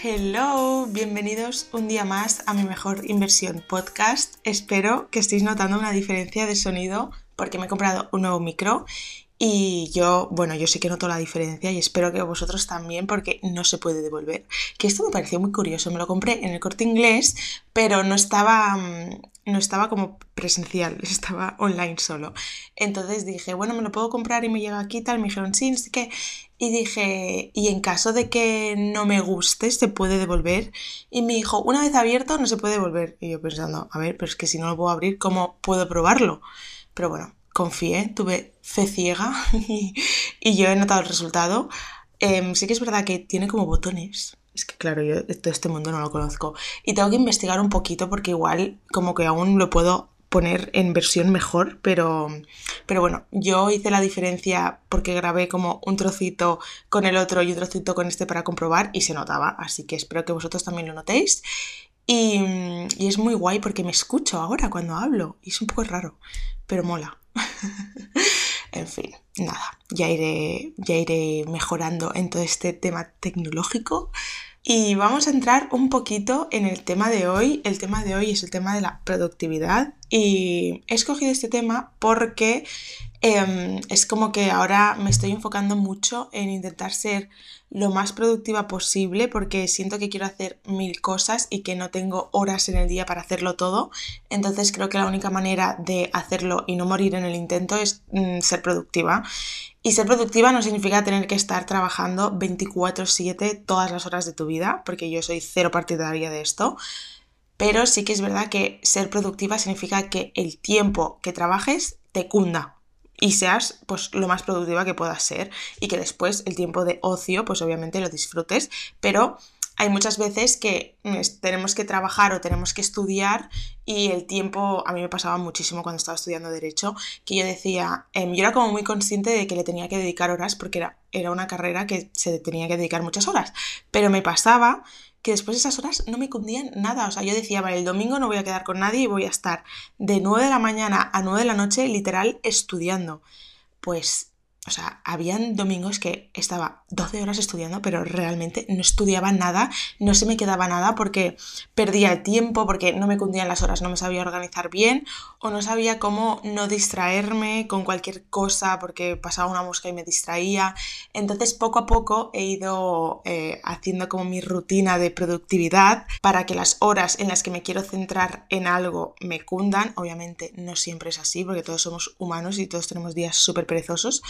Hello, bienvenidos un día más a mi mejor inversión podcast. Espero que estéis notando una diferencia de sonido porque me he comprado un nuevo micro y yo, bueno, yo sí que noto la diferencia y espero que vosotros también porque no se puede devolver. Que esto me pareció muy curioso, me lo compré en el corte inglés, pero no estaba, mm, no estaba como presencial, estaba online solo. Entonces dije, bueno, me lo puedo comprar y me llega aquí tal, me dijeron sí, sí que... Y dije, y en caso de que no me guste, se puede devolver. Y me dijo, una vez abierto no se puede devolver. Y yo pensando, a ver, pero es que si no lo puedo abrir, ¿cómo puedo probarlo? Pero bueno, confié, tuve fe ciega y, yo he notado el resultado. Em, sí que es verdad que tiene como botones. Es que claro, yo todo este mundo no lo conozco. Y tengo que investigar un poquito porque igual como que aún lo puedo poner en versión mejor, pero, pero bueno, yo hice la diferencia porque grabé como un trocito con el otro y un trocito con este para comprobar y se notaba, así que espero que vosotros también lo notéis. Y, y es muy guay porque me escucho ahora cuando hablo y es un poco raro, pero mola. en fin, nada, ya iré, ya iré mejorando en todo este tema tecnológico. Y vamos a entrar un poquito en el tema de hoy. El tema de hoy es el tema de la productividad. Y he escogido este tema porque Em, es como que ahora me estoy enfocando mucho en intentar ser lo más productiva posible porque siento que quiero hacer mil cosas y que no tengo horas en el día para hacerlo todo. Entonces creo que la única manera de hacerlo y no morir en el intento es mm, ser productiva. Y ser productiva no significa tener que estar trabajando 24/7 todas las horas de tu vida, porque yo soy cero partidaria de esto. Pero sí que es verdad que ser productiva significa que el tiempo que trabajes te cunda, y seas pues lo más productiva que puedas ser y que después el tiempo de ocio pues obviamente lo disfrutes, pero hay muchas veces que mm, tenemos que trabajar o tenemos que estudiar y el tiempo, a mí me pasaba muchísimo cuando estaba estudiando derecho, que yo decía, em, yo era como muy consciente de que le tenía que dedicar horas porque era, era una carrera que se tenía que dedicar muchas horas, pero me pasaba que después de esas horas no me cundían nada. O sea, yo decía, vale, el domingo no voy a quedar con nadie y voy a estar de 9 de la mañana a 9 de la noche literal estudiando. Pues o sea, habían domingos que estaba 12 horas estudiando, pero realmente no estudiaba nada, no se me quedaba nada porque perdía el tiempo, porque no me cundían las horas, no me sabía organizar bien o no sabía cómo no distraerme con cualquier cosa porque pasaba una mosca y me distraía. Entonces poco a poco he ido eh, haciendo como mi rutina de productividad para que las horas en las que me quiero centrar en algo me cundan. Obviamente no siempre es así porque todos somos humanos y todos tenemos días súper perezosos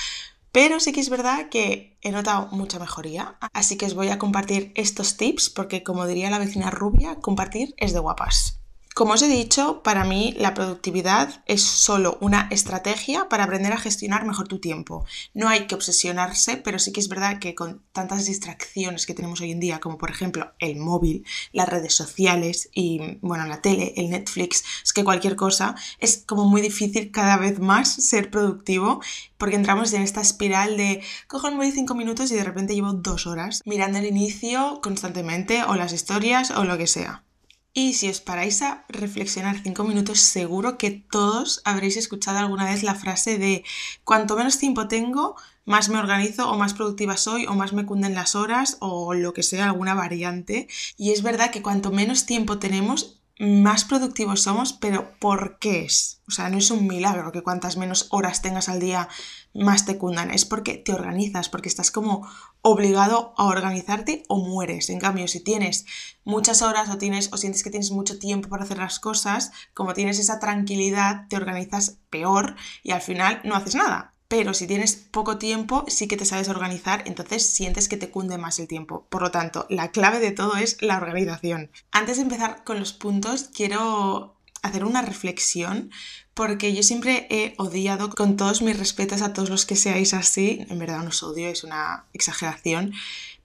pero sí que es verdad que he notado mucha mejoría, así que os voy a compartir estos tips porque como diría la vecina rubia, compartir es de guapas. Como os he dicho, para mí la productividad es solo una estrategia para aprender a gestionar mejor tu tiempo. No hay que obsesionarse, pero sí que es verdad que con tantas distracciones que tenemos hoy en día, como por ejemplo el móvil, las redes sociales y bueno, la tele, el Netflix, es que cualquier cosa, es como muy difícil cada vez más ser productivo porque entramos en esta espiral de cojo el móvil cinco minutos y de repente llevo dos horas mirando el inicio constantemente o las historias o lo que sea. Y si os paráis a reflexionar cinco minutos, seguro que todos habréis escuchado alguna vez la frase de cuanto menos tiempo tengo, más me organizo o más productiva soy o más me cunden las horas o lo que sea, alguna variante. Y es verdad que cuanto menos tiempo tenemos, más productivos somos, pero ¿por qué es? O sea, no es un milagro que cuantas menos horas tengas al día más te cundan, es porque te organizas, porque estás como obligado a organizarte o mueres. En cambio, si tienes muchas horas o tienes o sientes que tienes mucho tiempo para hacer las cosas, como tienes esa tranquilidad, te organizas peor y al final no haces nada pero si tienes poco tiempo sí que te sabes organizar, entonces sientes que te cunde más el tiempo. Por lo tanto, la clave de todo es la organización. Antes de empezar con los puntos, quiero hacer una reflexión porque yo siempre he odiado con todos mis respetos a todos los que seáis así, en verdad no os odio, es una exageración,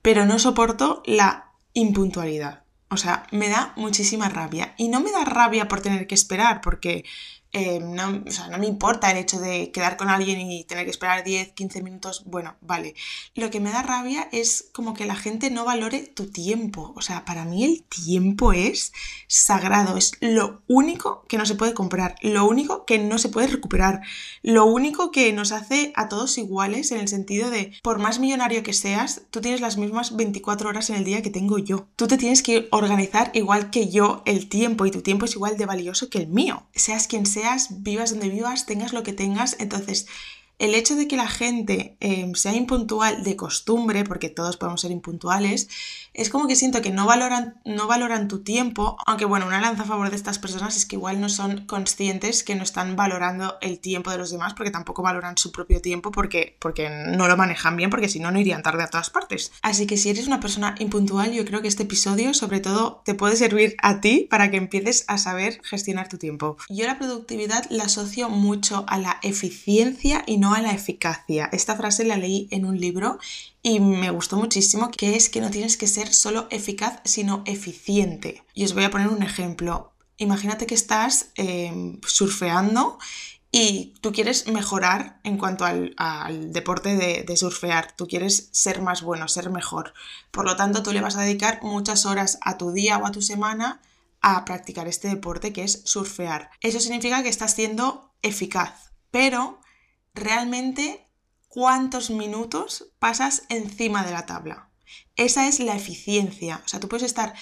pero no soporto la impuntualidad. O sea, me da muchísima rabia. Y no me da rabia por tener que esperar, porque eh, no, o sea, no me importa el hecho de quedar con alguien y tener que esperar 10, 15 minutos, bueno, vale. Lo que me da rabia es como que la gente no valore tu tiempo. O sea, para mí el tiempo es sagrado, es lo único que no se puede comprar, lo único que no se puede recuperar, lo único que nos hace a todos iguales en el sentido de, por más millonario que seas, tú tienes las mismas 24 horas en el día que tengo yo. Tú te tienes que organizar igual que yo el tiempo y tu tiempo es igual de valioso que el mío. Seas quien vivas donde vivas, tengas lo que tengas. Entonces, el hecho de que la gente em, sea impuntual de costumbre, porque todos podemos ser impuntuales, es como que siento que no valoran, no valoran tu tiempo, aunque bueno, una lanza a favor de estas personas es que igual no son conscientes que no están valorando el tiempo de los demás, porque tampoco valoran su propio tiempo, porque, porque no lo manejan bien, porque si no, no irían tarde a todas partes. Así que si eres una persona impuntual, yo creo que este episodio sobre todo te puede servir a ti para que empieces a saber gestionar tu tiempo. Yo la productividad la asocio mucho a la eficiencia y no la eficacia. Esta frase la leí en un libro y me gustó muchísimo, que es que no tienes que ser solo eficaz, sino eficiente. Y os voy a poner un ejemplo. Imagínate que estás em, surfeando y tú quieres mejorar en cuanto al, deporte de, de, surfear, tú quieres ser más bueno, ser mejor. Por lo tanto, tú le vas a dedicar muchas horas a tu día o a tu semana a practicar este deporte que es surfear. Eso significa que estás siendo eficaz, pero realmente cuántos minutos pasas encima de la tabla. Esa es la eficiencia. O sea, tú puedes estar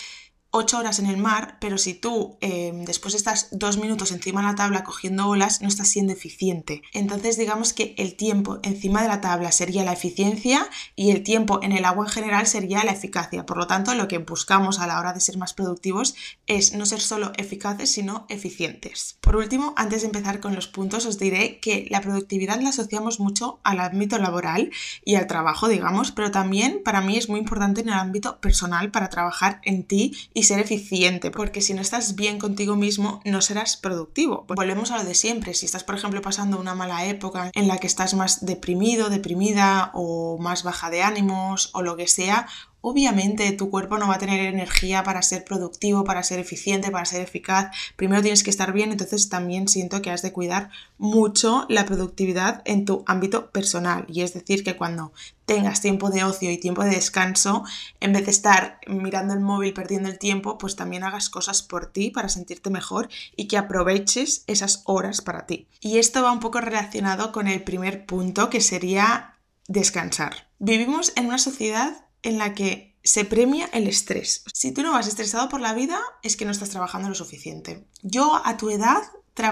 8 horas en el mar, pero si tú em, después estás dos minutos encima de la tabla cogiendo olas, no estás siendo eficiente. Entonces digamos que el tiempo encima de la tabla sería la eficiencia y el tiempo en el agua en general sería la eficacia. Por lo tanto, lo que buscamos a la hora de ser más productivos es no ser solo eficaces, sino eficientes. Por último, antes de empezar con los puntos, os diré que la productividad la asociamos mucho al ámbito laboral y al trabajo, digamos, pero también para mí es muy importante en el ámbito personal para trabajar en ti y ser eficiente, porque si no estás bien contigo mismo no serás productivo. Volvemos a lo de siempre, si estás por ejemplo pasando una mala época en la que estás más deprimido, deprimida o más baja de ánimos o lo que sea, Obviamente tu cuerpo no va a tener energía para ser productivo, para ser eficiente, para ser eficaz. Primero tienes que estar bien, entonces también siento que has de cuidar mucho la productividad en tu ámbito personal. Y es decir, que cuando tengas tiempo de ocio y tiempo de descanso, en vez de estar mirando el móvil perdiendo el tiempo, pues también hagas cosas por ti para sentirte mejor y que aproveches esas horas para ti. Y esto va un poco relacionado con el primer punto que sería descansar. Vivimos en una sociedad en la que se premia el estrés. Si tú no vas estresado por la vida, es que no estás trabajando lo suficiente. Yo a tu edad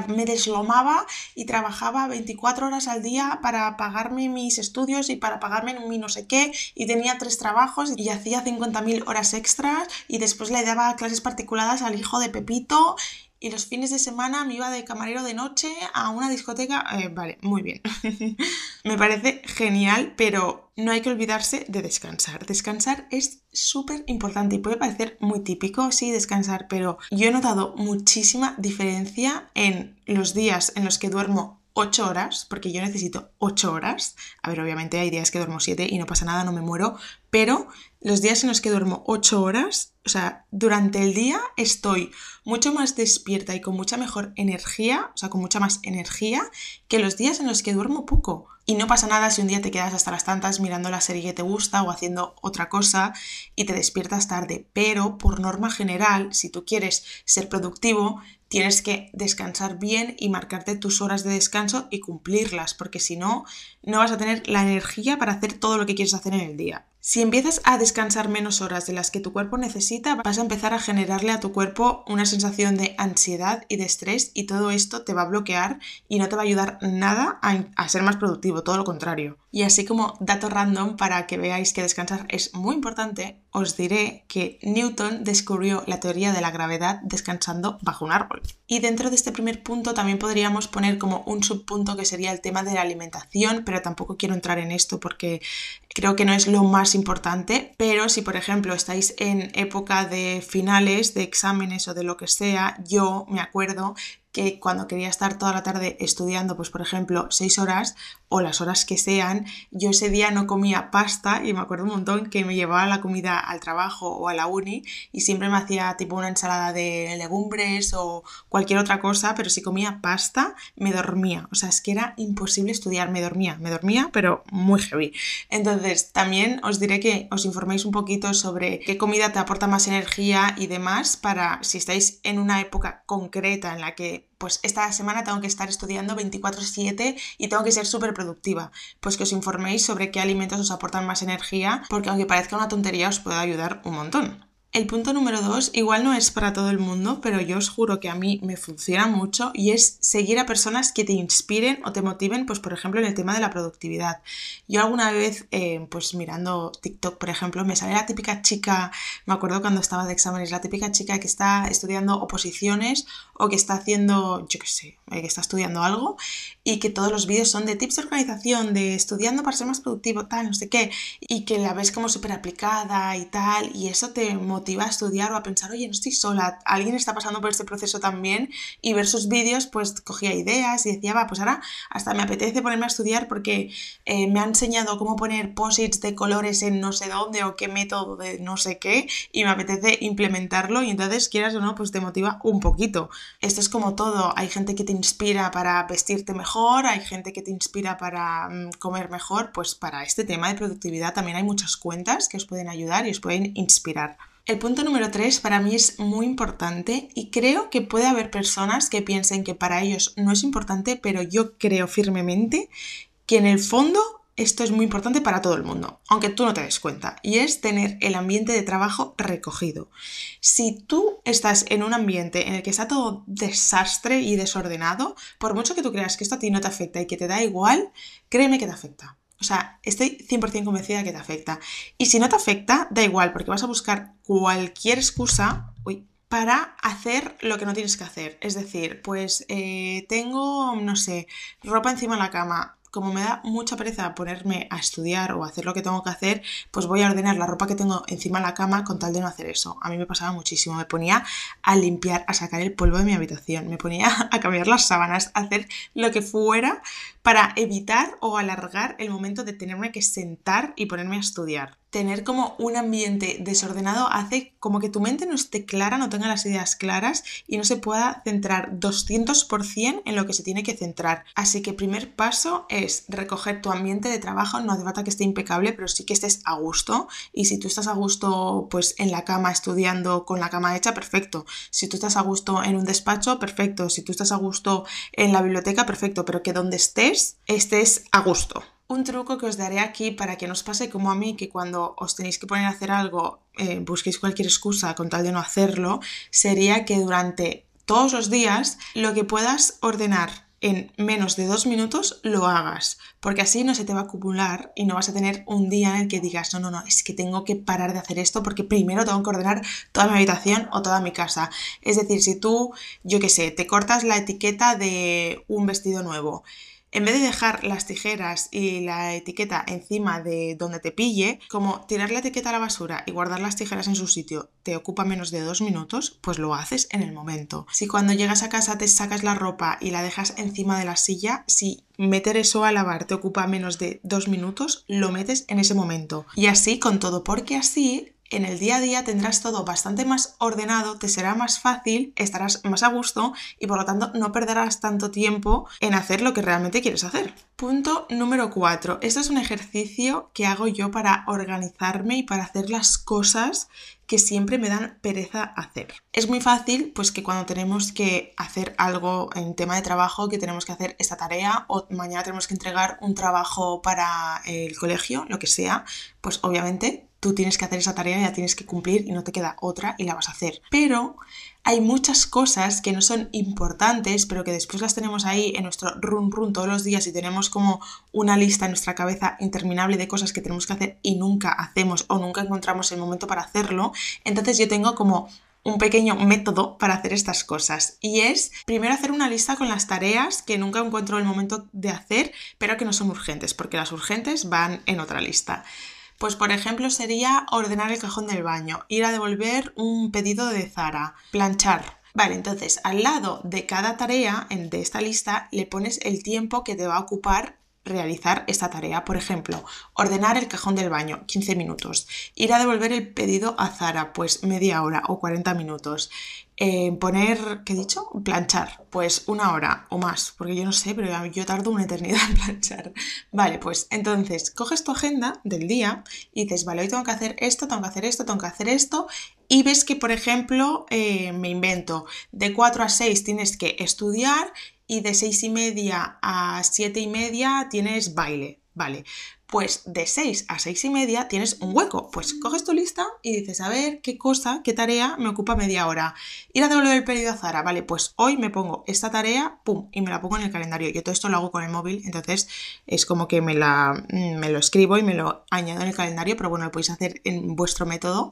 me deslomaba y trabajaba 24 horas al día para pagarme mis estudios y para pagarme mi no sé qué y tenía tres trabajos y hacía 50.000 horas extras y después le daba clases particulares al hijo de Pepito y los fines de semana me iba de camarero de noche a una discoteca. Eh, vale, muy bien. me parece genial, pero no hay que olvidarse de descansar. Descansar es súper importante y puede parecer muy típico, sí, descansar, pero yo he notado muchísima diferencia en los días en los que duermo 8 horas, porque yo necesito 8 horas. A ver, obviamente hay días que duermo 7 y no pasa nada, no me muero, pero los días en los que duermo 8 horas, o sea, durante el día estoy mucho más despierta y con mucha mejor energía, o sea, con mucha más energía que los días en los que duermo poco. Y no pasa nada si un día te quedas hasta las tantas mirando la serie que te gusta o haciendo otra cosa y te despiertas tarde. Pero por norma general, si tú quieres ser productivo, tienes que descansar bien y marcarte tus horas de descanso y cumplirlas, porque si no, no vas a tener la energía para hacer todo lo que quieres hacer en el día. Si empiezas a descansar menos horas de las que tu cuerpo necesita, vas a empezar a generarle a tu cuerpo una sensación de ansiedad y de estrés y todo esto te va a bloquear y no te va a ayudar nada a, ser más productivo, todo lo contrario. Y así como dato random para que veáis que descansar es muy importante, os diré que Newton descubrió la teoría de la gravedad descansando bajo un árbol. Y dentro de este primer punto también podríamos poner como un subpunto que sería el tema de la alimentación, pero tampoco quiero entrar en esto porque creo que no es lo más importante, pero si por ejemplo estáis en época de finales, de exámenes o de lo que sea, yo me acuerdo cuando quería estar toda la tarde estudiando, pues por ejemplo, seis horas o las horas que sean, yo ese día no comía pasta y me acuerdo un montón que me llevaba la comida al trabajo o a la uni y siempre me hacía tipo una ensalada de legumbres o cualquier otra cosa, pero si comía pasta me dormía, o sea, es que era imposible estudiar, me dormía, me dormía, pero muy heavy. Entonces, también os diré que os informéis un poquito sobre qué comida te aporta más energía y demás para si estáis en una época concreta en la que pues esta semana tengo que estar estudiando 24/7 y tengo que ser súper productiva. Pues que os informéis sobre qué alimentos os aportan más energía, porque aunque parezca una tontería os puede ayudar un montón. El punto número dos, igual no es para todo el mundo, pero yo os juro que a mí me funciona mucho y es seguir a personas que te inspiren o te motiven, pues por ejemplo en el tema de la productividad. Yo alguna vez, eh, pues mirando TikTok, por ejemplo, me sale la típica chica, me acuerdo cuando estaba de exámenes, la típica chica que está estudiando oposiciones o que está haciendo, yo qué sé, eh, que está estudiando algo y que todos los vídeos son de tips de organización, de estudiando para ser más productivo, tal, no sé qué, y que la ves como súper aplicada y tal, y eso te motiva a estudiar o a pensar, oye, no estoy sola, alguien está pasando por este proceso también y ver sus vídeos pues cogía ideas y decía, va, pues ahora hasta me apetece ponerme a estudiar porque eh, me ha enseñado cómo poner posits de colores en no sé dónde o qué método de no sé qué y me apetece implementarlo y entonces quieras o no, pues te motiva un poquito. Esto es como todo, hay gente que te inspira para vestirte mejor, hay gente que te inspira para mm, comer mejor, pues para este tema de productividad también hay muchas cuentas que os pueden ayudar y os pueden inspirar. El punto número 3 para mí es muy importante y creo que puede haber personas que piensen que para ellos no es importante, pero yo creo firmemente que en el fondo esto es muy importante para todo el mundo, aunque tú no te des cuenta, y es tener el ambiente de trabajo recogido. Si tú estás en un ambiente en el que está todo desastre y desordenado, por mucho que tú creas que esto a ti no te afecta y que te da igual, créeme que te afecta. O sea, estoy 100% convencida que te afecta. Y si no te afecta, da igual, porque vas a buscar cualquier excusa para hacer lo que no tienes que hacer. Es decir, pues eh, tengo, no sé, ropa encima de la cama como me da mucha pereza ponerme a estudiar o hacer lo que tengo que hacer, pues voy a ordenar la ropa que tengo encima de la cama con tal de no hacer eso. A mí me pasaba muchísimo. Me ponía a limpiar, a sacar el polvo de mi habitación, me ponía a cambiar las sábanas, a hacer lo que fuera para evitar o alargar el momento de tenerme que sentar y ponerme a estudiar tener como un ambiente desordenado hace como que tu mente no esté clara, no tenga las ideas claras y no se pueda centrar 200% en lo que se tiene que centrar. Así que primer paso es recoger tu ambiente de trabajo, no hace falta que esté impecable, pero sí que estés a gusto y si tú estás a gusto pues en la cama estudiando con la cama hecha, perfecto. Si tú estás a gusto en un despacho, perfecto. Si tú estás a gusto en la biblioteca, perfecto, pero que donde estés, estés a gusto. Un truco que os daré aquí para que no os pase como a mí, que cuando os tenéis que poner a hacer algo, eh, busquéis cualquier excusa con tal de no hacerlo, sería que durante todos los días lo que puedas ordenar en menos de dos minutos lo hagas, porque así no se te va a acumular y no vas a tener un día en el que digas, no, no, no, es que tengo que parar de hacer esto porque primero tengo que ordenar toda mi habitación o toda mi casa. Es decir, si tú, yo qué sé, te cortas la etiqueta de un vestido nuevo, en vez de dejar las tijeras y la etiqueta encima de donde te pille, como tirar la etiqueta a la basura y guardar las tijeras en su sitio te ocupa menos de dos minutos, pues lo haces en el momento. Si cuando llegas a casa te sacas la ropa y la dejas encima de la silla, si meter eso a lavar te ocupa menos de dos minutos, lo metes en ese momento. Y así con todo, porque así en el día a día tendrás todo bastante más ordenado, te será más fácil, estarás más a gusto y por lo tanto no perderás tanto tiempo en hacer lo que realmente quieres hacer. Punto número 4. Esto es un ejercicio que hago yo para organizarme y para hacer las cosas que siempre me dan pereza hacer. Es muy fácil, pues que cuando tenemos que hacer algo en tema de trabajo, que tenemos que hacer esta tarea o mañana tenemos que entregar un trabajo para el colegio, lo que sea, pues obviamente tú tienes que hacer esa tarea, y la tienes que cumplir y no te queda otra y la vas a hacer. Pero hay muchas cosas que no son importantes, pero que después las tenemos ahí en nuestro run run todos los días y tenemos como una lista en nuestra cabeza interminable de cosas que tenemos que hacer y nunca hacemos o nunca encontramos el momento para hacerlo. Entonces yo tengo como un pequeño método para hacer estas cosas y es primero hacer una lista con las tareas que nunca encuentro el momento de hacer pero que no son urgentes porque las urgentes van en otra lista. Pues por ejemplo sería ordenar el cajón del baño, ir a devolver un pedido de Zara, planchar, Vale, entonces al lado de cada tarea de esta lista le pones el tiempo que te va a ocupar realizar esta tarea. Por ejemplo, ordenar el cajón del baño, 15 minutos. Ir a devolver el pedido a Zara, pues media hora o 40 minutos. Eh, poner, ¿qué he dicho? Planchar, pues una hora o más, porque yo no sé, pero yo tardo una eternidad en planchar. Vale, pues entonces coges tu agenda del día y dices, vale, hoy tengo que hacer esto, tengo que hacer esto, tengo que hacer esto, y ves que, por ejemplo, eh, me invento, de 4 a 6 tienes que estudiar y de seis y media a siete y media tienes baile, ¿vale? Pues de 6 a 6 y media tienes un hueco. Pues coges tu lista y dices, a ver qué cosa, qué tarea me ocupa media hora. Ir a devolver el pedido a Zara, vale, pues hoy me pongo esta tarea, pum, y me la pongo en el calendario. Yo todo esto lo hago con el móvil, entonces es como que me, la, me lo escribo y me lo añado en el calendario, pero bueno, lo podéis hacer en vuestro método.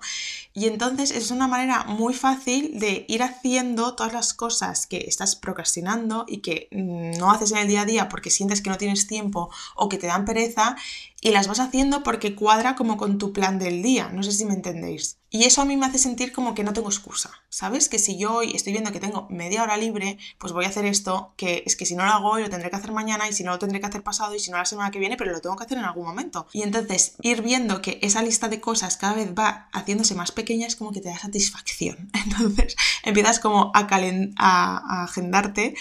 Y entonces es una manera muy fácil de ir haciendo todas las cosas que estás procrastinando y que mm, no haces en el día a día porque sientes que no tienes tiempo o que te dan pereza y las vas haciendo porque cuadra como con tu plan del día, no sé si me entendéis. Y eso a mí me hace sentir como que no tengo excusa, ¿sabes? Que si yo hoy estoy viendo que tengo media hora libre, pues voy a hacer esto, que es que si no lo hago hoy lo tendré que hacer mañana y si no lo tendré que hacer pasado y si no la semana que viene, pero lo tengo que hacer en algún momento. Y entonces ir viendo que esa lista de cosas cada vez va haciéndose más pequeña es como que te da satisfacción. Entonces empiezas como a, a agendarte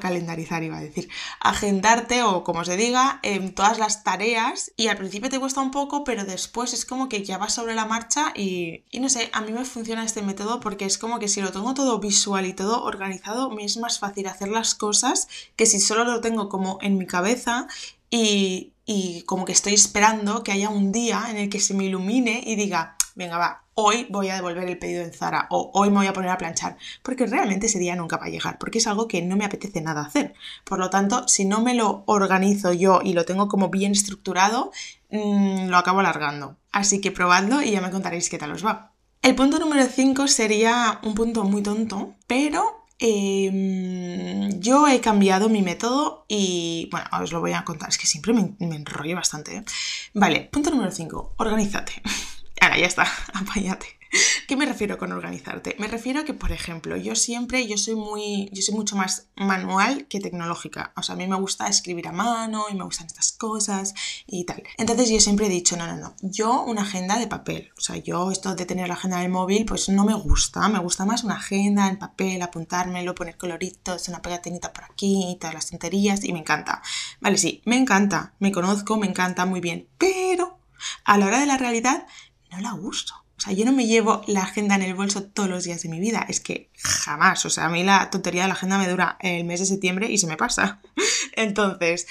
calendarizar, iba a decir, agendarte o como se diga, en todas las tareas y al principio te cuesta un poco, pero después es como que ya vas sobre la marcha y, no sé, a mí me funciona este método porque es como que si lo tengo todo visual y todo organizado, me es más fácil hacer las cosas que si solo lo tengo como en mi cabeza y como que estoy esperando que haya un día en el que se me ilumine y diga, venga, va, hoy voy a devolver el pedido en Zara o hoy me voy a poner a planchar, porque realmente ese día nunca va a llegar, porque es algo que no me apetece nada hacer. Por lo tanto, si no me lo organizo yo y lo tengo como bien estructurado, mm, lo acabo alargando. Así que probadlo y ya me contaréis qué tal os va. El punto número 5 sería un punto muy tonto, pero em, yo he cambiado mi método y bueno, os lo voy a contar, es que siempre me, enrollo bastante. ¿eh? Vale, punto número 5, organízate. Ahora, ya está, apáñate. ¿Qué me refiero con organizarte? Me refiero a que, por ejemplo, yo siempre, yo soy muy, yo soy mucho más manual que tecnológica. O sea, a mí me gusta escribir a mano y me gustan estas cosas y tal. Entonces yo siempre he dicho, no, no, no, yo una agenda de papel. O sea, yo esto de tener la agenda del móvil, pues no me gusta. Me gusta más una agenda en papel, apuntármelo, poner coloritos, una pegatinita por aquí, todas las tonterías y me encanta. Vale, sí, me encanta, me conozco, me encanta muy bien. Pero a la hora de la realidad no la uso. O sea, yo no me llevo la agenda en el bolso todos los días de mi vida. Es que jamás. O sea, a mí la tontería de la agenda me dura el mes de septiembre y se me pasa. Entonces,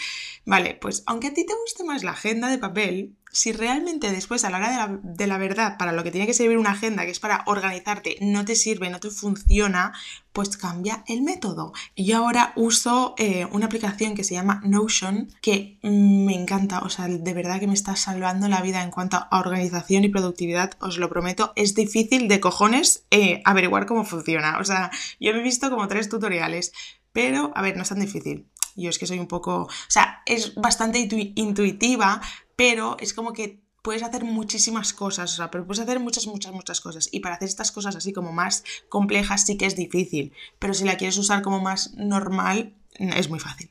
vale, pues aunque a ti te guste más la agenda de papel, si realmente después a la hora de la, verdad, para lo que tiene que servir una agenda, que es para organizarte, no te sirve, no te funciona, pues cambia el método. Yo ahora uso eh, una aplicación que se llama Notion, que me encanta, o sea, de verdad que me está salvando la vida en cuanto a organización y productividad, os lo prometo. Es difícil de cojones eh, averiguar cómo funciona. O sea, yo me he visto como tres tutoriales, pero a ver, no es tan difícil. Yo es que soy un poco, o sea, es bastante intuitiva, pero es como que puedes hacer muchísimas cosas, o sea, pero puedes hacer muchas, muchas, muchas cosas. Y para hacer estas cosas así como más complejas sí que es difícil, pero si la quieres usar como más normal, es muy fácil.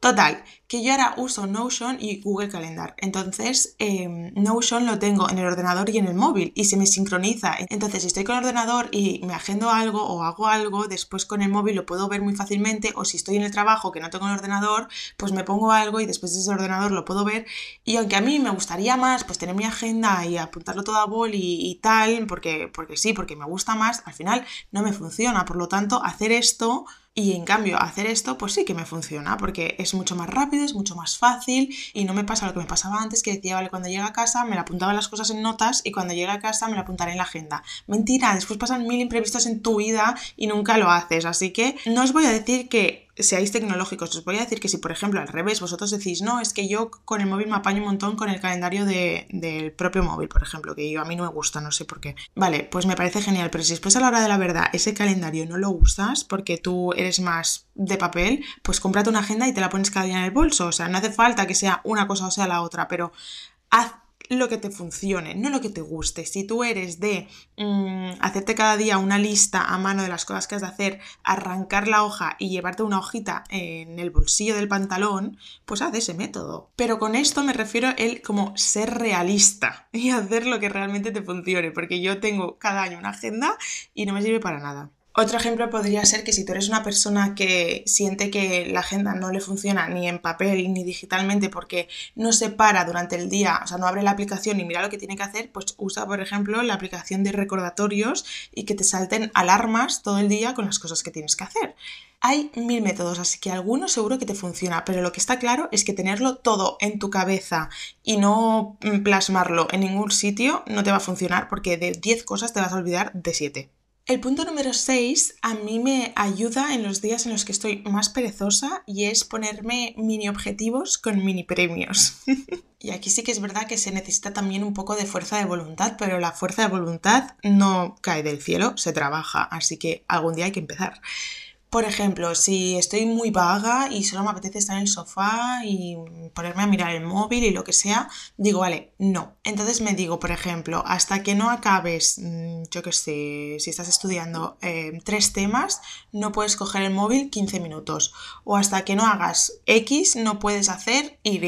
Total, que yo ahora uso Notion y Google Calendar. Entonces, em, Notion lo tengo en el ordenador y en el móvil y se me sincroniza. Entonces, si estoy con el ordenador y me agendo algo o hago algo, después con el móvil lo puedo ver muy fácilmente. O si estoy en el trabajo que no tengo el ordenador, pues me pongo algo y después desde el ordenador lo puedo ver. Y aunque a mí me gustaría más, pues tener mi agenda y apuntarlo todo a bol y, tal, porque, porque sí, porque me gusta más, al final no me funciona. Por lo tanto, hacer esto y en cambio, hacer esto, pues sí que me funciona, porque es mucho más rápido, es mucho más fácil y no me pasa lo que me pasaba antes, que decía, vale, cuando llega a casa me la apuntaba las cosas en notas y cuando llega a casa me la apuntaré en la agenda. Mentira, después pasan mil imprevistos en tu vida y nunca lo haces. Así que no os voy a decir que seáis tecnológicos. Os voy a decir que si, por ejemplo, al revés, vosotros decís, no, es que yo con el móvil me apaño un montón con el calendario del propio móvil, por ejemplo, que yo a mí no me gusta, no sé por qué. Vale, pues me parece genial, pero si después a la hora de la verdad ese calendario no lo usas porque tú eres más de papel, pues cómprate una agenda y te la pones cada día en el bolso. O sea, no hace falta que sea una cosa o sea la otra, pero haz lo que te funcione, no lo que te guste. Si tú eres de mm, hacerte cada día una lista a mano de las cosas que has de hacer, arrancar la hoja y llevarte una hojita en el bolsillo del pantalón, pues haz ese método. Pero con esto me refiero el como ser realista y hacer lo que realmente te funcione, porque yo tengo cada año una agenda y no me sirve para nada. Otro ejemplo podría ser que si tú eres una persona que siente que la agenda no le funciona ni en papel ni digitalmente porque no se para durante el día, o sea, no abre la aplicación y mira lo que tiene que hacer, pues usa, por ejemplo, la aplicación de recordatorios y que te salten alarmas todo el día con las cosas que tienes que hacer. Hay mil métodos, así que alguno seguro que te funciona, pero lo que está claro es que tenerlo todo en tu cabeza y no plasmarlo en ningún sitio no te va a funcionar porque de 10 cosas te vas a olvidar de 7. El punto número 6 a mí me ayuda en los días en los que estoy más perezosa y es ponerme mini objetivos con mini premios. y aquí sí que es verdad que se necesita también un poco de fuerza de voluntad, pero la fuerza de voluntad no cae del cielo, se trabaja, así que algún día hay que empezar. Por ejemplo, si estoy muy vaga y solo me apetece estar en el sofá y ponerme a mirar el móvil y lo que sea, digo, vale, no. Entonces me digo, por ejemplo, hasta que no acabes, mm, yo qué sé, si estás estudiando eh, tres temas, no puedes coger el móvil 15 minutos. O hasta que no hagas X, no puedes hacer Y.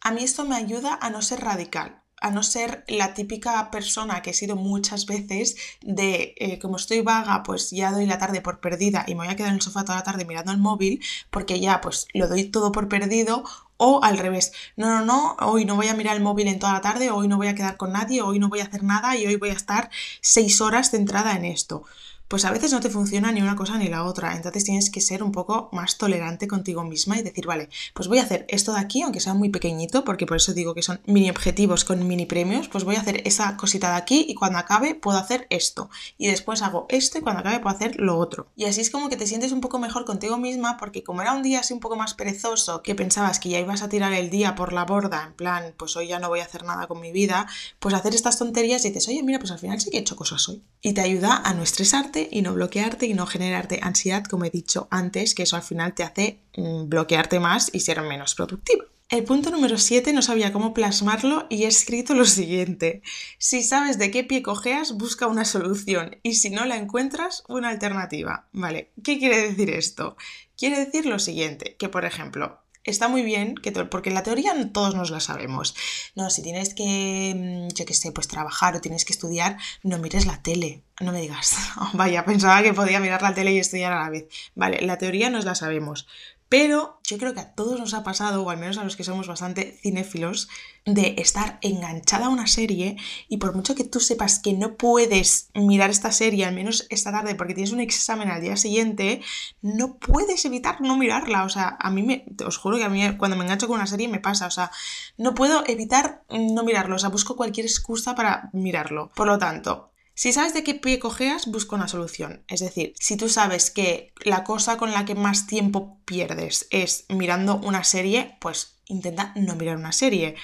A mí esto me ayuda a no ser radical a no ser la típica persona que he sido muchas veces de eh, como estoy vaga, pues ya doy la tarde por perdida y me voy a quedar en el sofá toda la tarde mirando el móvil porque ya pues lo doy todo por perdido o al revés, no, no, no, hoy no voy a mirar el móvil en toda la tarde, hoy no voy a quedar con nadie, hoy no voy a hacer nada y hoy voy a estar seis horas centrada en esto pues a veces no te funciona ni una cosa ni la otra. Entonces tienes que ser un poco más tolerante contigo misma y decir, vale, pues voy a hacer esto de aquí, aunque sea muy pequeñito, porque por eso digo que son mini objetivos con mini premios, pues voy a hacer esa cosita de aquí y cuando acabe puedo hacer esto. Y después hago esto y cuando acabe puedo hacer lo otro. Y así es como que te sientes un poco mejor contigo misma, porque como era un día así un poco más perezoso, que pensabas que ya ibas a tirar el día por la borda, en plan, pues hoy ya no voy a hacer nada con mi vida, pues hacer estas tonterías y dices, oye, mira, pues al final sí que he hecho cosas hoy. Y te ayuda a no estresarte y no bloquearte y no generarte ansiedad, como he dicho antes, que eso al final te hace mm, bloquearte más y ser menos productivo. El punto número 7 no sabía cómo plasmarlo y he escrito lo siguiente. Si sabes de qué pie cojeas, busca una solución y si no la encuentras, una alternativa. Vale, ¿qué quiere decir esto? Quiere decir lo siguiente, que por ejemplo, está muy bien, que porque en la teoría todos nos la sabemos. No, si tienes que, mm, yo qué sé, pues trabajar o tienes que estudiar, no mires la tele. No me digas, vaya, pensaba que podía mirar la tele y estudiar a la vez. Vale, la teoría nos la sabemos, pero yo creo que a todos nos ha pasado, o al menos a los que somos bastante cinéfilos, de estar enganchada a una serie y por mucho que tú sepas que no puedes mirar esta serie, al menos esta tarde, porque tienes un examen al día siguiente, no puedes evitar no mirarla. O sea, a mí me, os juro que a mí cuando me engancho con una serie me pasa. O sea, no puedo evitar no mirarlo. O sea, busco cualquier excusa para mirarlo. Por lo tanto, si sabes de qué pie cojeas, busca una solución. Es decir, si tú sabes que la cosa con la que más tiempo pierdes es mirando una serie, pues intenta no mirar una serie.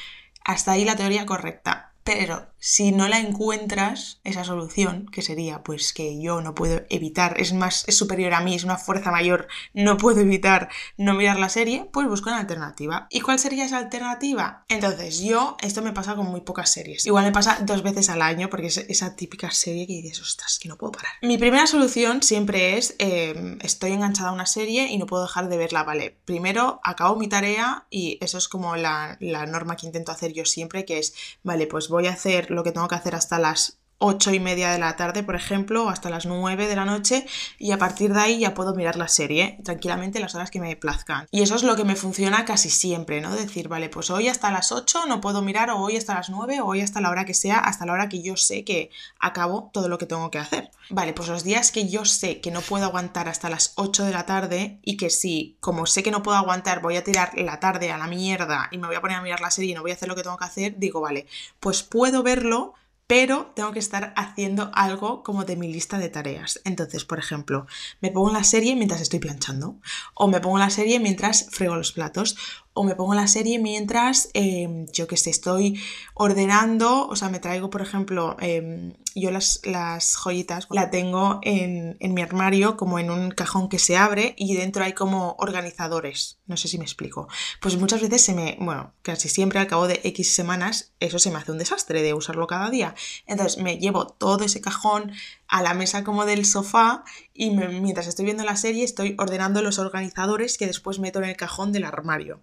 Hasta ahí la teoría correcta. Pero si no la encuentras, esa solución, que sería pues que yo no puedo evitar, es más, es superior a mí, es una fuerza mayor, no puedo evitar no mirar la serie, pues busco una alternativa. ¿Y cuál sería esa alternativa? Entonces, yo, esto me pasa con muy pocas series. Igual me pasa dos veces al año, porque es esa típica serie que dices, ostras, que no puedo parar. Mi primera solución siempre es, em, estoy enganchada a una serie y no puedo dejar de verla, ¿vale? Primero, acabo mi tarea y eso es como la, la norma que intento hacer yo siempre, que es, vale, pues voy a hacer lo que tengo que hacer hasta las 8 y media de la tarde, por ejemplo, hasta las 9 de la noche, y a partir de ahí ya puedo mirar la serie tranquilamente las horas que me plazcan. Y eso es lo que me funciona casi siempre, ¿no? Decir, vale, pues hoy hasta las 8 no puedo mirar, o hoy hasta las 9, o hoy hasta la hora que sea, hasta la hora que yo sé que acabo todo lo que tengo que hacer. Vale, pues los días que yo sé que no puedo aguantar hasta las 8 de la tarde, y que si, como sé que no puedo aguantar, voy a tirar la tarde a la mierda y me voy a poner a mirar la serie y no voy a hacer lo que tengo que hacer, digo, vale, pues puedo verlo pero tengo que estar haciendo algo como de mi lista de tareas. Entonces, por ejemplo, me pongo la serie mientras estoy planchando, o me pongo la serie mientras frego los platos, o me pongo la serie mientras, em, yo que sé, estoy ordenando, o sea, me traigo, por ejemplo, em, yo las, las joyitas la tengo en, en, mi armario como en un cajón que se abre y dentro hay como organizadores, no sé si me explico. Pues muchas veces se me, bueno, casi siempre al cabo de X semanas, eso se me hace un desastre de usarlo cada día. Entonces me llevo todo ese cajón a la mesa como del sofá y mientras estoy viendo la serie estoy ordenando los organizadores que después meto en el cajón del armario.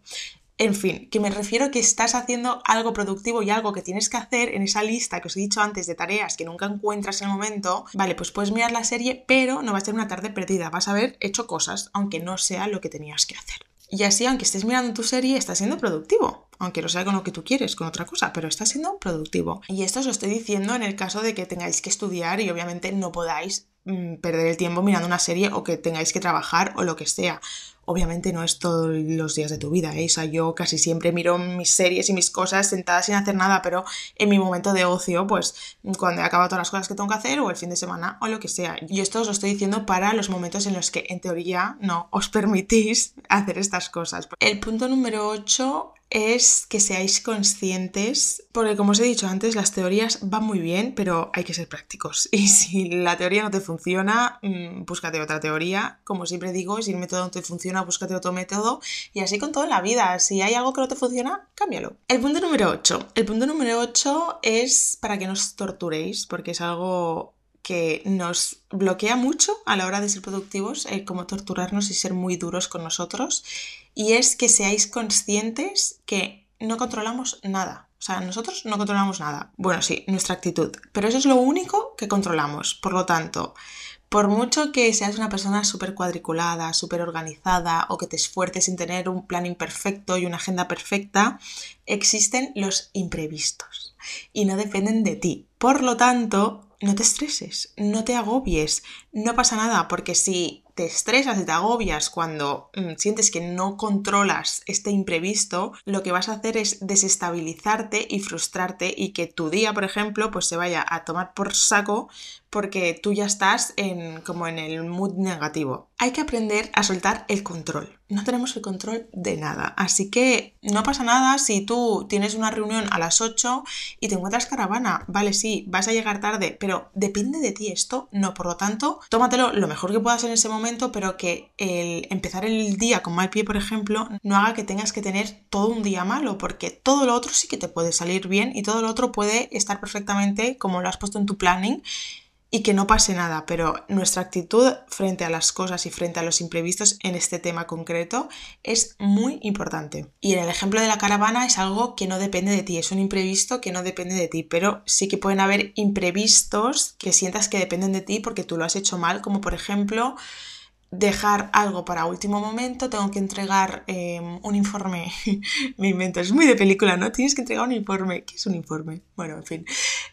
En fin, que me refiero a que estás haciendo algo productivo y algo que tienes que hacer en esa lista que os he dicho antes de tareas que nunca encuentras en el momento. Vale, pues puedes mirar la serie, pero no va a ser una tarde perdida. Vas a haber hecho cosas, aunque no sea lo que tenías que hacer. Y así, aunque estés mirando tu serie, estás siendo productivo. Aunque no sea con lo que tú quieres, con otra cosa, pero estás siendo productivo. Y esto os lo estoy diciendo en el caso de que tengáis que estudiar y obviamente no podáis mm, perder el tiempo mirando una serie o que tengáis que trabajar o lo que sea. Obviamente no es todos los días de tu vida, ¿eh? o sea, yo casi siempre miro mis series y mis cosas sentadas sin hacer nada, pero en mi momento de ocio, pues cuando he acabado todas las cosas que tengo que hacer o el fin de semana o lo que sea. Y esto os lo estoy diciendo para los momentos en los que en teoría no os permitís hacer estas cosas. El punto número 8 es que seáis conscientes, porque como os he dicho antes, las teorías van muy bien, pero hay que ser prácticos. Y si la teoría no te funciona, mm, búscate otra teoría. Como siempre digo, si el método no te funciona, búscate otro método. Y así con todo en la vida. Si hay algo que no te funciona, cámbialo. El punto número 8. El punto número 8 es para que no os torturéis, porque es algo que nos bloquea mucho a la hora de ser productivos, el cómo torturarnos y ser muy duros con nosotros y es que seáis conscientes que no controlamos nada. O sea, nosotros no controlamos nada. Bueno, sí, nuestra actitud, pero eso es lo único que controlamos. Por lo tanto, por mucho que seas una persona súper cuadriculada, súper organizada o que te esfuerces en tener un plan imperfecto y una agenda perfecta, existen los imprevistos y no dependen de ti. Por lo tanto, no te estreses, no te agobies, no pasa nada, porque si te estresas y te agobias cuando mm, sientes que no controlas este imprevisto, lo que vas a hacer es desestabilizarte y frustrarte y que tu día, por ejemplo, pues se vaya a tomar por saco porque tú ya estás en, como en el mood negativo. Hay que aprender a soltar el control. No tenemos el control de nada. Así que no pasa nada si tú tienes una reunión a las 8 y te encuentras caravana. Vale, sí, vas a llegar tarde, pero depende de ti esto. No, por lo tanto, tómatelo lo mejor que puedas en ese momento, pero que el empezar el día con mal pie, por ejemplo, no haga que tengas que tener todo un día malo, porque todo lo otro sí que te puede salir bien y todo lo otro puede estar perfectamente como lo has puesto en tu planning y que no pase nada, pero nuestra actitud frente a las cosas y frente a los imprevistos en este tema concreto es muy importante. Y en el ejemplo de la caravana es algo que no depende de ti, es un imprevisto que no depende de ti, pero sí que pueden haber imprevistos que sientas que dependen de ti porque tú lo has hecho mal, como por ejemplo dejar algo para último momento, tengo que entregar em, un informe, me invento, es muy de película, ¿no? Tienes que entregar un informe, ¿qué es un informe? Bueno, en fin,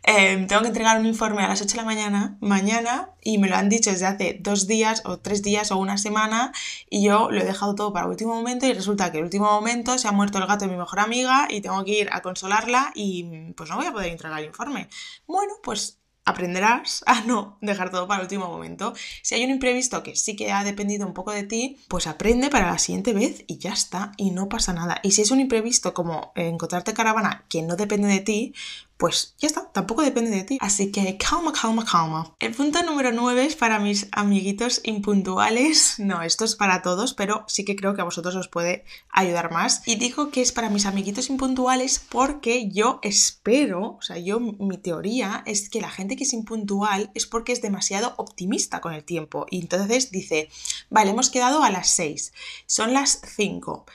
em, tengo que entregar un informe a las 8 de la mañana, mañana, y me lo han dicho desde hace dos días o tres días o una semana, y yo lo he dejado todo para último momento y resulta que el último momento se ha muerto el gato de mi mejor amiga y tengo que ir a consolarla y pues no voy a poder entregar el informe. Bueno, pues aprenderás a no dejar todo para el último momento. Si hay un imprevisto que sí que ha dependido un poco de ti, pues aprende para la siguiente vez y ya está, y no pasa nada. Y si es un imprevisto como encontrarte caravana que no depende de ti, pues ya está, tampoco depende de ti. Así que calma, calma, calma. El punto número 9 es para mis amiguitos impuntuales. No, esto es para todos, pero sí que creo que a vosotros os puede ayudar más. Y digo que es para mis amiguitos impuntuales porque yo espero, o sea, yo mi teoría es que la gente que es impuntual es porque es demasiado optimista con el tiempo. Y entonces dice, vale, hemos quedado a las 6, son las 5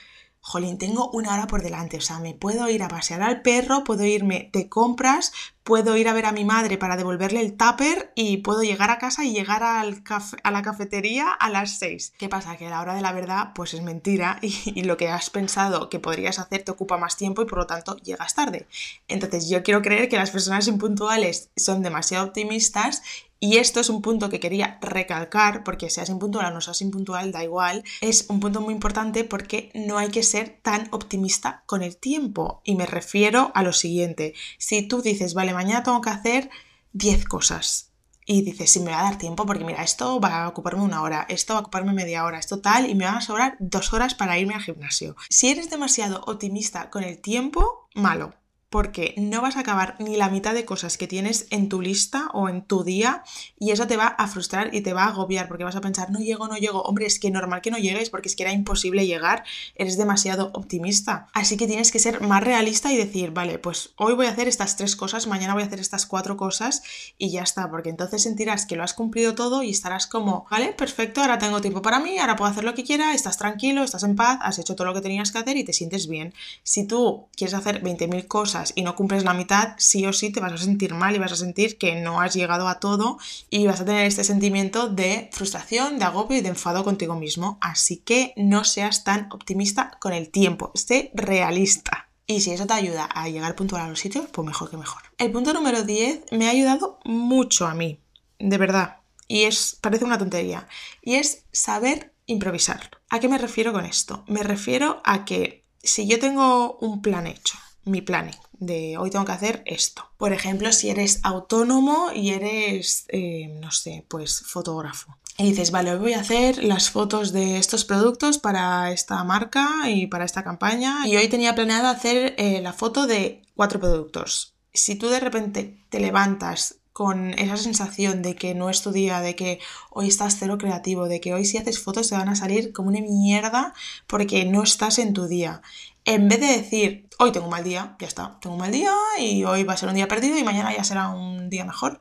jolín, tengo una hora por delante, o sea, me puedo ir a pasear al perro, puedo irme de compras, puedo ir a ver a mi madre para devolverle el tupper y puedo llegar a casa y llegar al a la cafetería a las 6. ¿Qué pasa? Que la hora de la verdad pues es mentira y, y, lo que has pensado que podrías hacer te ocupa más tiempo y por lo tanto llegas tarde. Entonces yo quiero creer que las personas impuntuales son demasiado optimistas y esto es un punto que quería recalcar, porque seas impuntual o no seas impuntual, da igual. Es un punto muy importante porque no hay que ser tan optimista con el tiempo. Y me refiero a lo siguiente. Si tú dices, vale, mañana tengo que hacer 10 cosas y dices, sí, me va a dar tiempo porque mira, esto va a ocuparme una hora, esto va a ocuparme media hora, esto tal, y me van a sobrar dos horas para irme al gimnasio. Si eres demasiado optimista con el tiempo, malo porque no vas a acabar ni la mitad de cosas que tienes en tu lista o en tu día y eso te va a frustrar y te va a agobiar porque vas a pensar, no llego, no llego. Hombre, es que normal que no llegues porque es que era imposible llegar, eres demasiado optimista. Así que tienes que ser más realista y decir, vale, pues hoy voy a hacer estas tres cosas, mañana voy a hacer estas cuatro cosas y ya está, porque entonces sentirás que lo has cumplido todo y estarás como, vale, perfecto, ahora tengo tiempo para mí, ahora puedo hacer lo que quiera, estás tranquilo, estás en paz, has hecho todo lo que tenías que hacer y te sientes bien. Si tú quieres hacer 20.000 cosas, y no cumples la mitad, sí o sí te vas a sentir mal y vas a sentir que no has llegado a todo y vas a tener este sentimiento de frustración, de agobio y de enfado contigo mismo. Así que no seas tan optimista con el tiempo, sé realista. Y si eso te ayuda a llegar puntual a los sitios, pues mejor que mejor. El punto número 10 me ha ayudado mucho a mí, de verdad. Y es, parece una tontería. Y es saber improvisar. ¿A qué me refiero con esto? Me refiero a que si yo tengo un plan hecho, mi planning de hoy tengo que hacer esto. Por ejemplo, si eres autónomo y eres, eh, no sé, pues fotógrafo. Y dices, vale, hoy voy a hacer las fotos de estos productos para esta marca y para esta campaña. Y hoy tenía planeado hacer eh, la foto de cuatro productos. Si tú de repente te levantas con esa sensación de que no es tu día, de que hoy estás cero creativo, de que hoy si haces fotos te van a salir como una mierda porque no estás en tu día en vez de decir, hoy tengo un mal día, ya está, tengo un mal día y hoy va a ser un día perdido y mañana ya será un día mejor.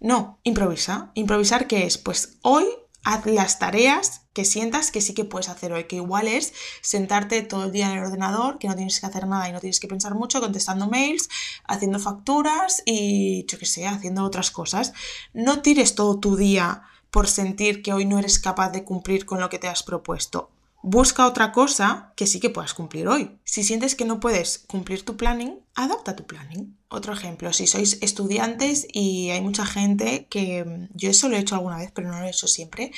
No, improvisa. Improvisar qué es? Pues hoy haz las tareas que sientas que sí que puedes hacer hoy, que igual es sentarte todo el día en el ordenador, que no tienes que hacer nada y no tienes que pensar mucho, contestando mails, haciendo facturas y yo qué sé, haciendo otras cosas. No tires todo tu día por sentir que hoy no eres capaz de cumplir con lo que te has propuesto busca otra cosa que sí que puedas cumplir hoy. Si sientes que no puedes cumplir tu planning, adapta tu planning. Otro ejemplo, si sois estudiantes y hay mucha gente que, mm, yo eso lo he hecho alguna vez, pero no lo he hecho siempre,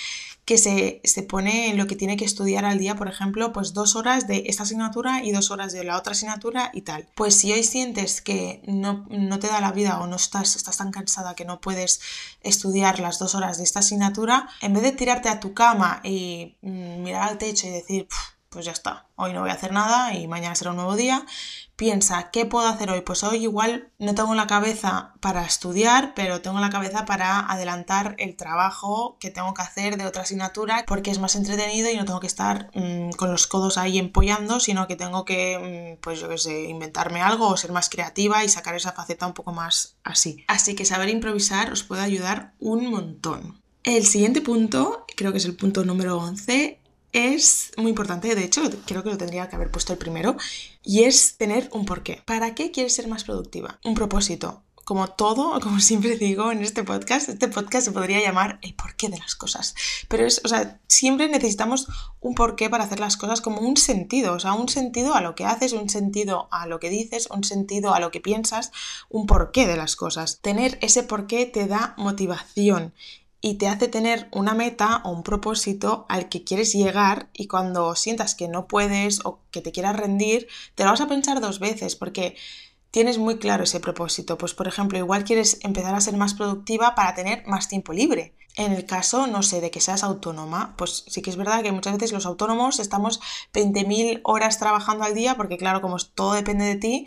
que se, pone en lo que tiene que estudiar al día, por ejemplo, pues dos horas de esta asignatura y dos horas de la otra asignatura y tal. Pues si hoy sientes que no, no te da la vida o no estás, estás tan cansada que no puedes estudiar las dos horas de esta asignatura, en vez de tirarte a tu cama y mm, mirar al techo y decir, pues ya está, hoy no voy a hacer nada y mañana será un nuevo día. Piensa, ¿qué puedo hacer hoy? Pues hoy igual no tengo la cabeza para estudiar, pero tengo la cabeza para adelantar el trabajo que tengo que hacer de otra asignatura porque es más entretenido y no tengo que estar mm, con los codos ahí empollando, sino que tengo que, mm, pues yo qué sé, inventarme algo o ser más creativa y sacar esa faceta un poco más así. Así que saber improvisar os puede ayudar un montón. El siguiente punto, creo que es el punto número 11, es muy importante, de hecho creo que lo tendría que haber puesto el primero, y es tener un porqué. ¿Para qué quieres ser más productiva? Un propósito. Como todo, como siempre digo en este podcast, este podcast se podría llamar el porqué de las cosas. Pero es, o sea, siempre necesitamos un porqué para hacer las cosas como un sentido, o sea, un sentido a lo que haces, un sentido a lo que dices, un sentido a lo que piensas, un porqué de las cosas. Tener ese porqué te da motivación y te hace tener una meta o un propósito al que quieres llegar y cuando sientas que no puedes o que te quieras rendir, te lo vas a pensar dos veces porque tienes muy claro ese propósito. Pues por ejemplo, igual quieres empezar a ser más productiva para tener más tiempo libre. En el caso, no sé, de que seas autónoma, pues sí que es verdad que muchas veces los autónomos estamos 20.000 horas trabajando al día porque claro, como todo depende de ti,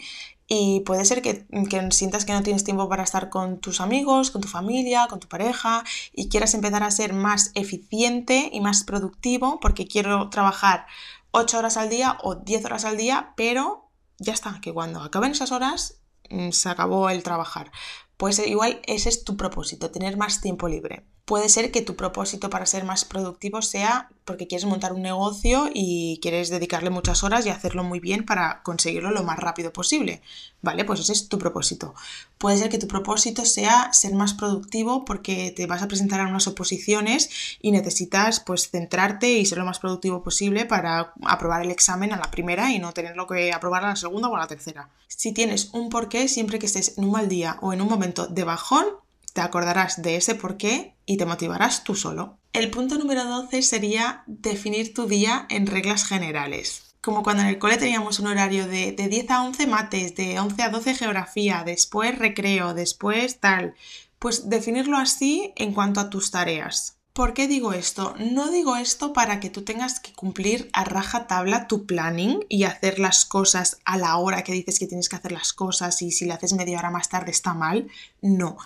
y puede ser que, sientas que no tienes tiempo para estar con tus amigos, con tu familia, con tu pareja y quieras empezar a ser más eficiente y más productivo porque quiero trabajar 8 horas al día o 10 horas al día, pero ya está, que cuando acaben esas horas mm, se acabó el trabajar. Pues igual ese es tu propósito, tener más tiempo libre. Puede ser que tu propósito para ser más productivo sea porque quieres montar un negocio y quieres dedicarle muchas horas y hacerlo muy bien para conseguirlo lo más rápido posible. ¿Vale? Pues ese es tu propósito. Puede ser que tu propósito sea ser más productivo porque te vas a presentar a unas oposiciones y necesitas pues centrarte y ser lo más productivo posible para aprobar el examen a la primera y no tenerlo que aprobar a la segunda o a la tercera. Si tienes un porqué, siempre que estés en un mal día o en un momento de bajón, te acordarás de ese porqué y te motivarás tú solo. El punto número 12 sería definir tu día en reglas generales. Como cuando en el cole teníamos un horario de, de 10 a 11 mates, de 11 a 12 geografía, después recreo, después tal. Pues definirlo así en cuanto a tus tareas. ¿Por qué digo esto? No digo esto para que tú tengas que cumplir a raja tabla tu planning y hacer las cosas a la hora que dices que tienes que hacer las cosas y si le haces media hora más tarde está mal. No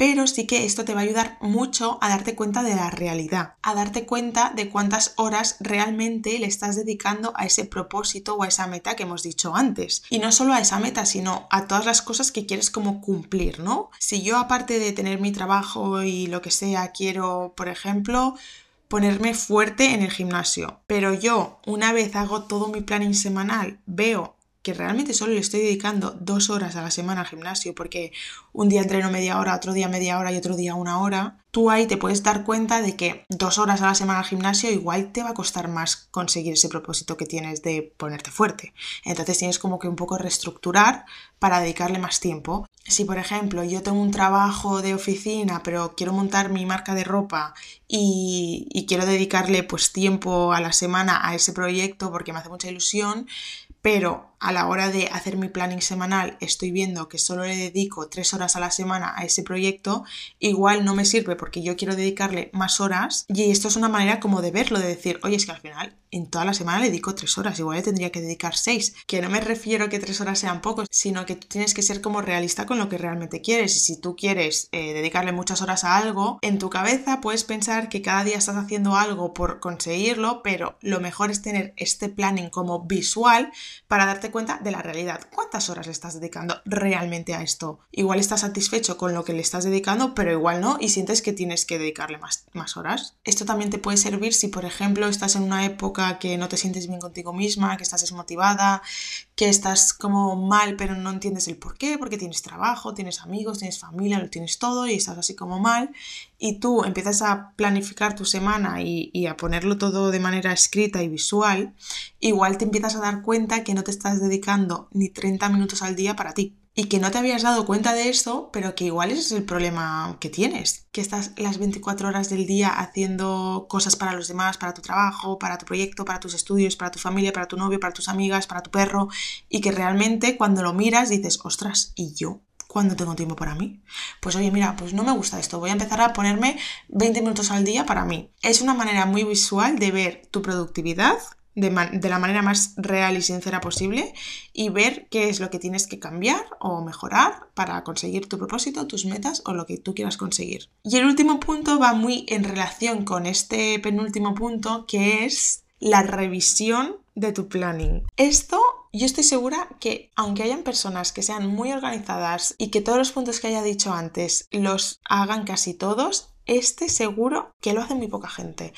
pero sí que esto te va a ayudar mucho a darte cuenta de la realidad, a darte cuenta de cuántas horas realmente le estás dedicando a ese propósito o a esa meta que hemos dicho antes. Y no solo a esa meta, sino a todas las cosas que quieres como cumplir, ¿no? Si yo aparte de tener mi trabajo y lo que sea, quiero, por ejemplo, ponerme fuerte en el gimnasio, pero yo una vez hago todo mi planning semanal, veo que realmente solo le estoy dedicando dos horas a la semana al gimnasio porque un día entreno media hora, otro día media hora y otro día una hora, tú ahí te puedes dar cuenta de que dos horas a la semana al gimnasio igual te va a costar más conseguir ese propósito que tienes de ponerte fuerte. Entonces tienes como que un poco reestructurar para dedicarle más tiempo. Si por ejemplo yo tengo un trabajo de oficina pero quiero montar mi marca de ropa y, quiero dedicarle pues tiempo a la semana a ese proyecto porque me hace mucha ilusión, pero a la hora de hacer mi planning semanal estoy viendo que solo le dedico tres horas a la semana a ese proyecto, igual no me sirve porque yo quiero dedicarle más horas. Y esto es una manera como de verlo, de decir, oye, es que al final en toda la semana le dedico tres horas, igual le tendría que dedicar seis, que no me refiero a que tres horas sean pocos, sino que tú tienes que ser como realista con lo que realmente quieres. Y si tú quieres eh, dedicarle muchas horas a algo, en tu cabeza puedes pensar que cada día estás haciendo algo por conseguirlo, pero lo mejor es tener este planning como visual para darte cuenta de la realidad. ¿Cuántas horas le estás dedicando realmente a esto? Igual estás satisfecho con lo que le estás dedicando, pero igual no y sientes que tienes que dedicarle más, más horas. Esto también te puede servir si, por ejemplo, estás en una época que no te sientes bien contigo misma, que estás desmotivada, que estás como mal pero no entiendes el por qué, porque tienes trabajo, tienes amigos, tienes familia, lo tienes todo y estás así como mal y tú empiezas a planificar tu semana y, y, a ponerlo todo de manera escrita y visual, igual te empiezas a dar cuenta que no te estás dedicando ni 30 minutos al día para ti y que no te habías dado cuenta de eso, pero que igual ese es el problema que tienes, que estás las 24 horas del día haciendo cosas para los demás, para tu trabajo, para tu proyecto, para tus estudios, para tu familia, para tu novio, para tus amigas, para tu perro, y que realmente cuando lo miras dices, ostras, ¿y yo? ¿Cuándo tengo tiempo para mí? Pues oye, mira, pues no me gusta esto, voy a empezar a ponerme 20 minutos al día para mí. Es una manera muy visual de ver tu productividad de, de, la manera más real y sincera posible y ver qué es lo que tienes que cambiar o mejorar para conseguir tu propósito, tus metas o lo que tú quieras conseguir. Y el último punto va muy en relación con este penúltimo punto que es la revisión de tu planning. Esto yo estoy segura que aunque hayan personas que sean muy organizadas y que todos los puntos que haya dicho antes los hagan casi todos, este seguro que lo hace muy poca gente.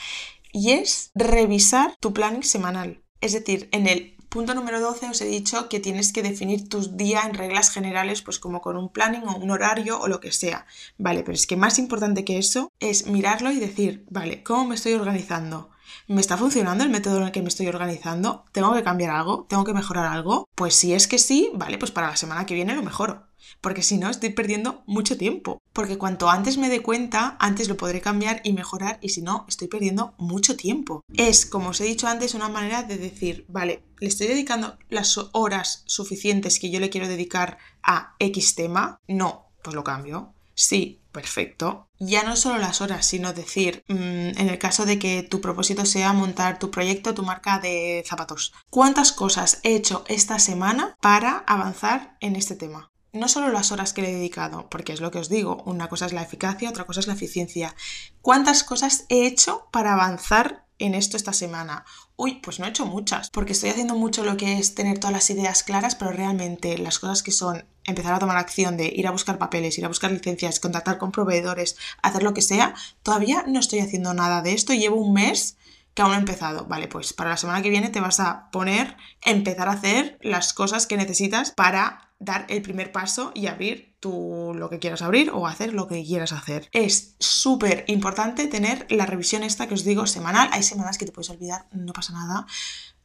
Y es revisar tu planning semanal. Es decir, en el punto número 12 os he dicho que tienes que definir tus días en reglas generales, pues como con un planning o un horario o lo que sea. Vale, pero es que más importante que eso es mirarlo y decir, vale, ¿cómo me estoy organizando? ¿Me está funcionando el método en el que me estoy organizando? ¿Tengo que cambiar algo? ¿Tengo que mejorar algo? Pues si es que sí, vale, pues para la semana que viene lo mejoro. Porque si no, estoy perdiendo mucho tiempo. Porque cuanto antes me dé cuenta, antes lo podré cambiar y mejorar. Y si no, estoy perdiendo mucho tiempo. Es, como os he dicho antes, una manera de decir, vale, le estoy dedicando las horas suficientes que yo le quiero dedicar a X tema. No, pues lo cambio. Sí, perfecto. Ya no solo las horas, sino decir, mm, en el caso de que tu propósito sea montar tu proyecto, tu marca de zapatos, ¿cuántas cosas he hecho esta semana para avanzar en este tema? No solo las horas que le he dedicado, porque es lo que os digo, una cosa es la eficacia, otra cosa es la eficiencia. ¿Cuántas cosas he hecho para avanzar en esto esta semana? Uy, pues no he hecho muchas, porque estoy haciendo mucho lo que es tener todas las ideas claras, pero realmente las cosas que son empezar a tomar acción de ir a buscar papeles, ir a buscar licencias, contactar con proveedores, hacer lo que sea, todavía no estoy haciendo nada de esto. Llevo un mes que aún no he empezado. Vale, pues para la semana que viene te vas a poner, empezar a hacer las cosas que necesitas para dar el primer paso y abrir tú lo que quieras abrir o hacer lo que quieras hacer. Es súper importante tener la revisión esta que os digo semanal. Hay semanas que te puedes olvidar, no pasa nada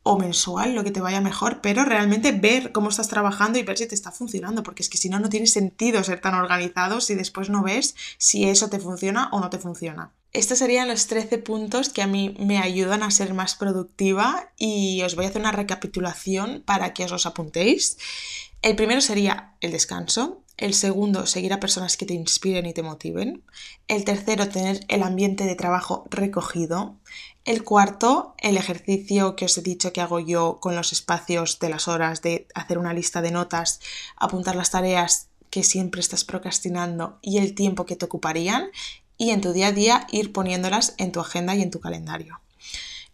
o mensual, lo que te vaya mejor, pero realmente ver cómo estás trabajando y ver si te está funcionando, porque es que si no, no tiene sentido ser tan organizado si después no ves si eso te funciona o no te funciona. Estos serían los 13 puntos que a mí me ayudan a ser más productiva y os voy a hacer una recapitulación para que os los apuntéis. El primero sería el descanso. El segundo, seguir a personas que te inspiren y te motiven. El tercero, tener el ambiente de trabajo recogido. El cuarto, el ejercicio que os he dicho que hago yo con los espacios de las horas, de hacer una lista de notas, apuntar las tareas que siempre estás procrastinando y el tiempo que te ocuparían y en tu día a día ir poniéndolas en tu agenda y en tu calendario.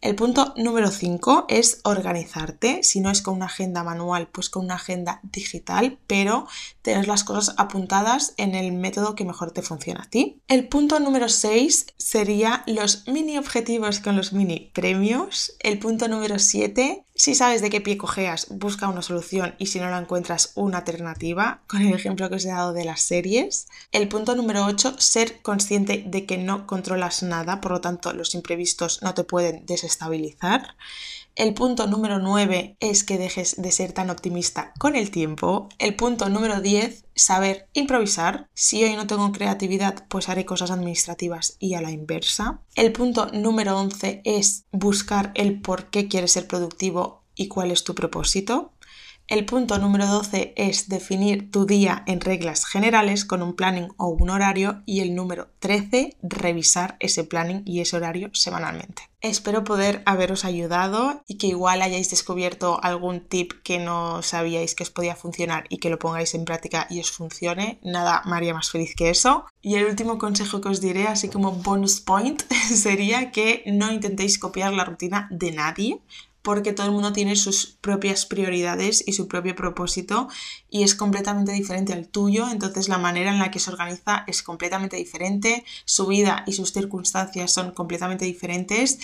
El punto número 5 es organizarte, si no es con una agenda manual, pues con una agenda digital, pero tener las cosas apuntadas en el método que mejor te funciona a ti. El punto número 6 sería los mini objetivos con los mini premios. El punto número 7 si sabes de qué pie cojeas, busca una solución y si no la encuentras, una alternativa, con el ejemplo que os he dado de las series. El punto número 8, ser consciente de que no controlas nada, por lo tanto los imprevistos no te pueden desestabilizar. El punto número 9 es que dejes de ser tan optimista con el tiempo. El punto número 10, saber improvisar. Si hoy no tengo creatividad, pues haré cosas administrativas y a la inversa. El punto número 11 es buscar el por qué quieres ser productivo y cuál es tu propósito. El punto número 12 es definir tu día en reglas generales con un planning o un horario y el número 13 revisar ese planning y ese horario semanalmente. Espero poder haberos ayudado y que igual hayáis descubierto algún tip que no sabíais que os podía funcionar y que lo pongáis en práctica y os funcione. Nada, María más feliz que eso. Y el último consejo que os diré, así como bonus point, sería que no intentéis copiar la rutina de nadie porque todo el mundo tiene sus propias prioridades y su propio propósito y es completamente diferente al tuyo, entonces la manera en la que se organiza es completamente diferente, su vida y sus circunstancias son completamente diferentes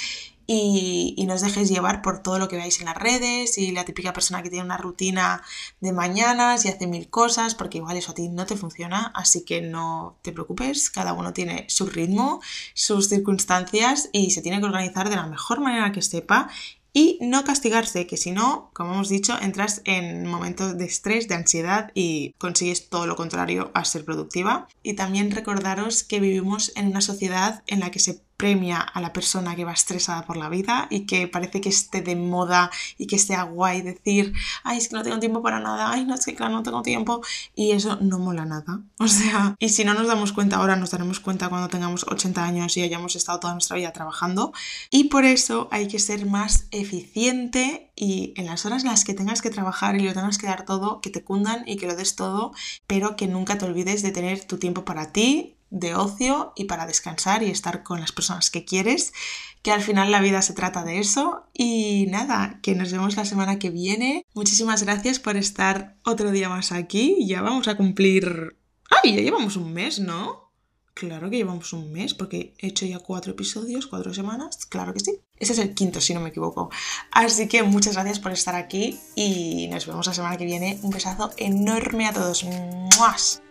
y, y, no os dejéis llevar por todo lo que veáis en las redes y la típica persona que tiene una rutina de mañanas y hace mil cosas, porque igual eso a ti no te funciona, así que no te preocupes, cada uno tiene su ritmo, sus circunstancias y se tiene que organizar de la mejor manera que sepa y no castigarse, que si no, como hemos dicho, entras en momentos de estrés, de ansiedad y consigues todo lo contrario a ser productiva. Y también recordaros que vivimos en una sociedad en la que se premia a la persona que va estresada por la vida y que parece que esté de moda y que sea guay decir, ay, es que no tengo tiempo para nada, ay, no, es que claro, no tengo tiempo y eso no mola nada. O sea, y si no nos damos cuenta ahora, nos daremos cuenta cuando tengamos 80 años y hayamos estado toda nuestra vida trabajando y por eso hay que ser más eficiente y en las horas en las que tengas que trabajar y lo tengas que dar todo, que te cundan y que lo des todo, pero que nunca te olvides de tener tu tiempo para ti, de ocio y para descansar y estar con las personas que quieres, que al final la vida se trata de eso. Y nada, que nos vemos la semana que viene. Muchísimas gracias por estar otro día más aquí. Ya vamos a cumplir... ¡Ay! Ya llevamos un mes, ¿no? Claro que llevamos un mes, porque he hecho ya cuatro episodios, cuatro semanas, claro que sí. Ese es el quinto, si no me equivoco. Así que muchas gracias por estar aquí y nos vemos la semana que viene. Un besazo enorme a todos. ¡Muas!